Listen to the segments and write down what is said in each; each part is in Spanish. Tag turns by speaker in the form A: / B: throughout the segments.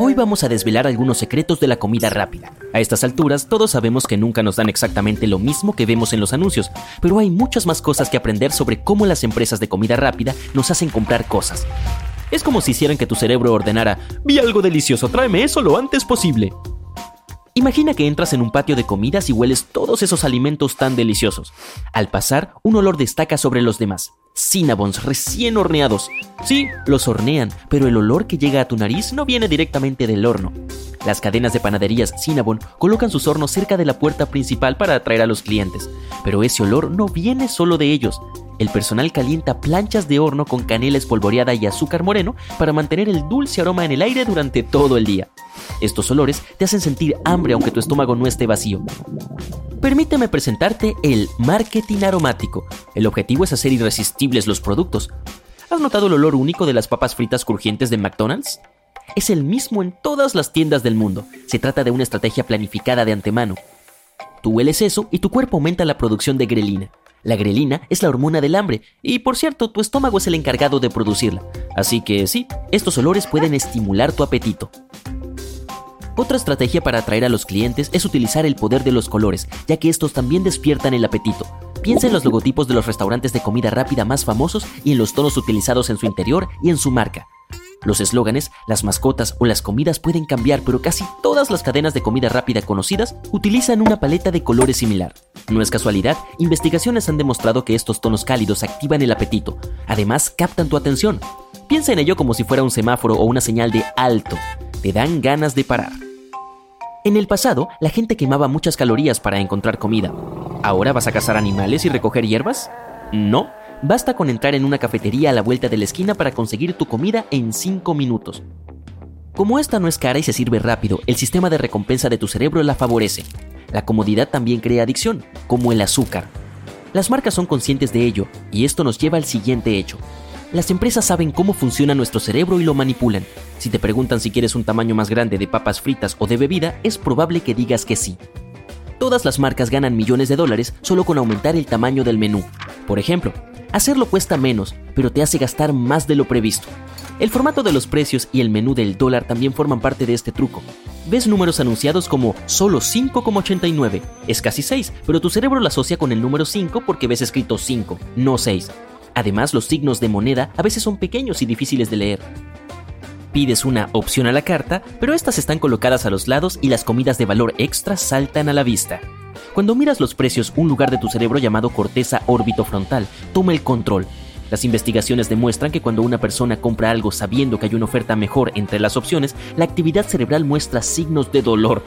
A: Hoy vamos a desvelar algunos secretos de la comida rápida. A estas alturas, todos sabemos que nunca nos dan exactamente lo mismo que vemos en los anuncios, pero hay muchas más cosas que aprender sobre cómo las empresas de comida rápida nos hacen comprar cosas. Es como si hicieran que tu cerebro ordenara, vi algo delicioso, tráeme eso lo antes posible. Imagina que entras en un patio de comidas y hueles todos esos alimentos tan deliciosos. Al pasar, un olor destaca sobre los demás. Cinnabons recién horneados. Sí, los hornean, pero el olor que llega a tu nariz no viene directamente del horno. Las cadenas de panaderías Cinnabon colocan sus hornos cerca de la puerta principal para atraer a los clientes, pero ese olor no viene solo de ellos. El personal calienta planchas de horno con canela espolvoreada y azúcar moreno para mantener el dulce aroma en el aire durante todo el día. Estos olores te hacen sentir hambre aunque tu estómago no esté vacío. Permíteme presentarte el marketing aromático. El objetivo es hacer irresistibles los productos. ¿Has notado el olor único de las papas fritas crujientes de McDonald's? Es el mismo en todas las tiendas del mundo. Se trata de una estrategia planificada de antemano. Tú hueles eso y tu cuerpo aumenta la producción de grelina. La grelina es la hormona del hambre y por cierto tu estómago es el encargado de producirla. Así que sí, estos olores pueden estimular tu apetito. Otra estrategia para atraer a los clientes es utilizar el poder de los colores, ya que estos también despiertan el apetito. Piensa en los logotipos de los restaurantes de comida rápida más famosos y en los tonos utilizados en su interior y en su marca. Los eslóganes, las mascotas o las comidas pueden cambiar, pero casi todas las cadenas de comida rápida conocidas utilizan una paleta de colores similar. No es casualidad, investigaciones han demostrado que estos tonos cálidos activan el apetito, además captan tu atención. Piensa en ello como si fuera un semáforo o una señal de alto, te dan ganas de parar. En el pasado, la gente quemaba muchas calorías para encontrar comida. ¿Ahora vas a cazar animales y recoger hierbas? No, basta con entrar en una cafetería a la vuelta de la esquina para conseguir tu comida en 5 minutos. Como esta no es cara y se sirve rápido, el sistema de recompensa de tu cerebro la favorece. La comodidad también crea adicción, como el azúcar. Las marcas son conscientes de ello, y esto nos lleva al siguiente hecho. Las empresas saben cómo funciona nuestro cerebro y lo manipulan. Si te preguntan si quieres un tamaño más grande de papas fritas o de bebida, es probable que digas que sí. Todas las marcas ganan millones de dólares solo con aumentar el tamaño del menú. Por ejemplo, hacerlo cuesta menos, pero te hace gastar más de lo previsto. El formato de los precios y el menú del dólar también forman parte de este truco. Ves números anunciados como solo 5,89. Es casi 6, pero tu cerebro lo asocia con el número 5 porque ves escrito 5, no 6. Además, los signos de moneda a veces son pequeños y difíciles de leer. Pides una opción a la carta, pero estas están colocadas a los lados y las comidas de valor extra saltan a la vista. Cuando miras los precios, un lugar de tu cerebro llamado corteza órbito-frontal toma el control. Las investigaciones demuestran que cuando una persona compra algo sabiendo que hay una oferta mejor entre las opciones, la actividad cerebral muestra signos de dolor.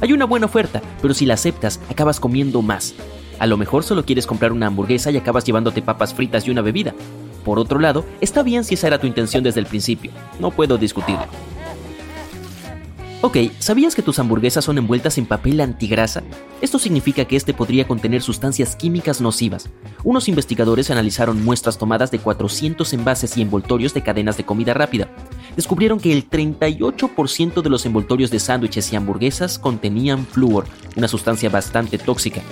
A: Hay una buena oferta, pero si la aceptas, acabas comiendo más. A lo mejor solo quieres comprar una hamburguesa y acabas llevándote papas fritas y una bebida. Por otro lado, está bien si esa era tu intención desde el principio, no puedo discutirlo. Ok, ¿sabías que tus hamburguesas son envueltas en papel antigrasa? Esto significa que este podría contener sustancias químicas nocivas. Unos investigadores analizaron muestras tomadas de 400 envases y envoltorios de cadenas de comida rápida. Descubrieron que el 38% de los envoltorios de sándwiches y hamburguesas contenían flúor, una sustancia bastante tóxica.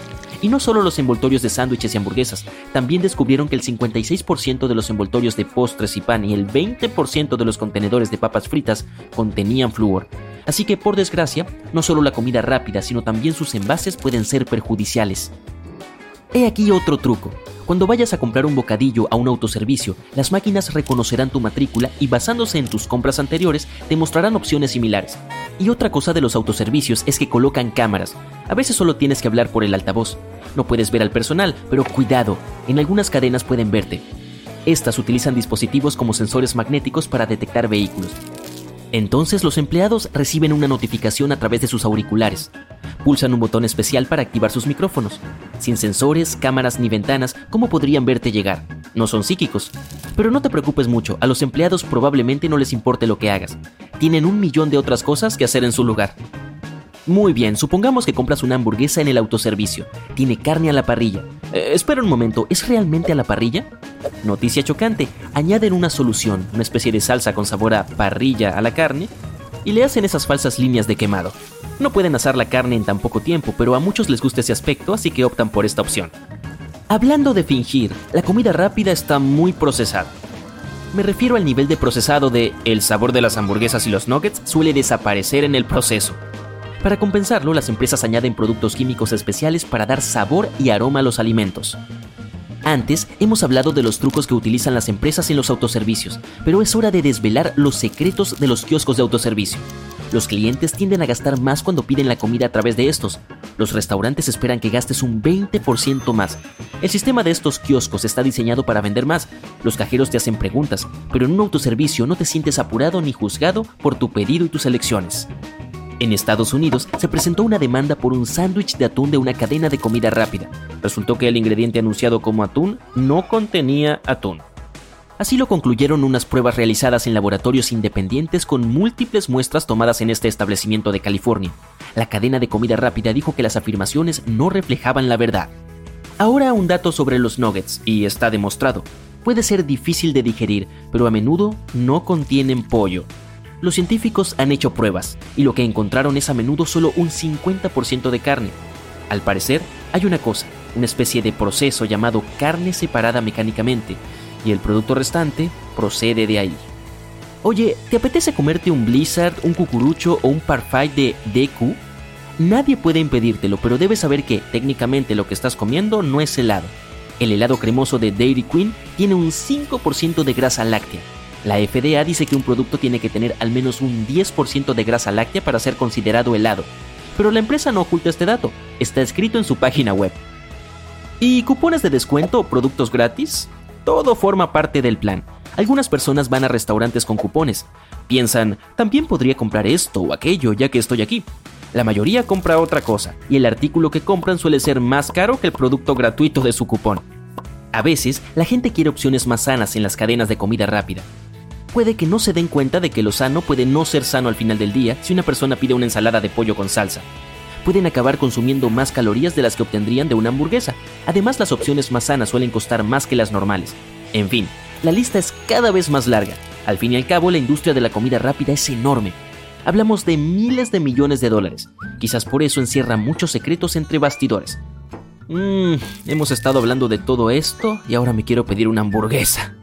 A: Y no solo los envoltorios de sándwiches y hamburguesas, también descubrieron que el 56% de los envoltorios de postres y pan y el 20% de los contenedores de papas fritas contenían flúor. Así que por desgracia, no solo la comida rápida, sino también sus envases pueden ser perjudiciales. He aquí otro truco. Cuando vayas a comprar un bocadillo a un autoservicio, las máquinas reconocerán tu matrícula y basándose en tus compras anteriores te mostrarán opciones similares. Y otra cosa de los autoservicios es que colocan cámaras. A veces solo tienes que hablar por el altavoz. No puedes ver al personal, pero cuidado, en algunas cadenas pueden verte. Estas utilizan dispositivos como sensores magnéticos para detectar vehículos. Entonces los empleados reciben una notificación a través de sus auriculares. Pulsan un botón especial para activar sus micrófonos. Sin sensores, cámaras ni ventanas, ¿cómo podrían verte llegar? No son psíquicos. Pero no te preocupes mucho, a los empleados probablemente no les importe lo que hagas. Tienen un millón de otras cosas que hacer en su lugar. Muy bien, supongamos que compras una hamburguesa en el autoservicio. Tiene carne a la parrilla. Eh, espera un momento, ¿es realmente a la parrilla? Noticia chocante, añaden una solución, una especie de salsa con sabor a parrilla a la carne, y le hacen esas falsas líneas de quemado. No pueden asar la carne en tan poco tiempo, pero a muchos les gusta ese aspecto, así que optan por esta opción. Hablando de fingir, la comida rápida está muy procesada. Me refiero al nivel de procesado de el sabor de las hamburguesas y los nuggets suele desaparecer en el proceso. Para compensarlo, las empresas añaden productos químicos especiales para dar sabor y aroma a los alimentos. Antes hemos hablado de los trucos que utilizan las empresas en los autoservicios, pero es hora de desvelar los secretos de los kioscos de autoservicio. Los clientes tienden a gastar más cuando piden la comida a través de estos. Los restaurantes esperan que gastes un 20% más. El sistema de estos kioscos está diseñado para vender más. Los cajeros te hacen preguntas, pero en un autoservicio no te sientes apurado ni juzgado por tu pedido y tus elecciones. En Estados Unidos se presentó una demanda por un sándwich de atún de una cadena de comida rápida. Resultó que el ingrediente anunciado como atún no contenía atún. Así lo concluyeron unas pruebas realizadas en laboratorios independientes con múltiples muestras tomadas en este establecimiento de California. La cadena de comida rápida dijo que las afirmaciones no reflejaban la verdad. Ahora un dato sobre los nuggets, y está demostrado. Puede ser difícil de digerir, pero a menudo no contienen pollo. Los científicos han hecho pruebas y lo que encontraron es a menudo solo un 50% de carne. Al parecer, hay una cosa, una especie de proceso llamado carne separada mecánicamente, y el producto restante procede de ahí. Oye, ¿te apetece comerte un Blizzard, un cucurucho o un Parfait de DQ? Nadie puede impedírtelo, pero debes saber que técnicamente lo que estás comiendo no es helado. El helado cremoso de Dairy Queen tiene un 5% de grasa láctea, la FDA dice que un producto tiene que tener al menos un 10% de grasa láctea para ser considerado helado, pero la empresa no oculta este dato, está escrito en su página web. ¿Y cupones de descuento o productos gratis? Todo forma parte del plan. Algunas personas van a restaurantes con cupones. Piensan, también podría comprar esto o aquello ya que estoy aquí. La mayoría compra otra cosa, y el artículo que compran suele ser más caro que el producto gratuito de su cupón. A veces, la gente quiere opciones más sanas en las cadenas de comida rápida, puede que no se den cuenta de que lo sano puede no ser sano al final del día si una persona pide una ensalada de pollo con salsa. Pueden acabar consumiendo más calorías de las que obtendrían de una hamburguesa. Además, las opciones más sanas suelen costar más que las normales. En fin, la lista es cada vez más larga. Al fin y al cabo, la industria de la comida rápida es enorme. Hablamos de miles de millones de dólares. Quizás por eso encierra muchos secretos entre bastidores. Mmm, hemos estado hablando de todo esto y ahora me quiero pedir una hamburguesa.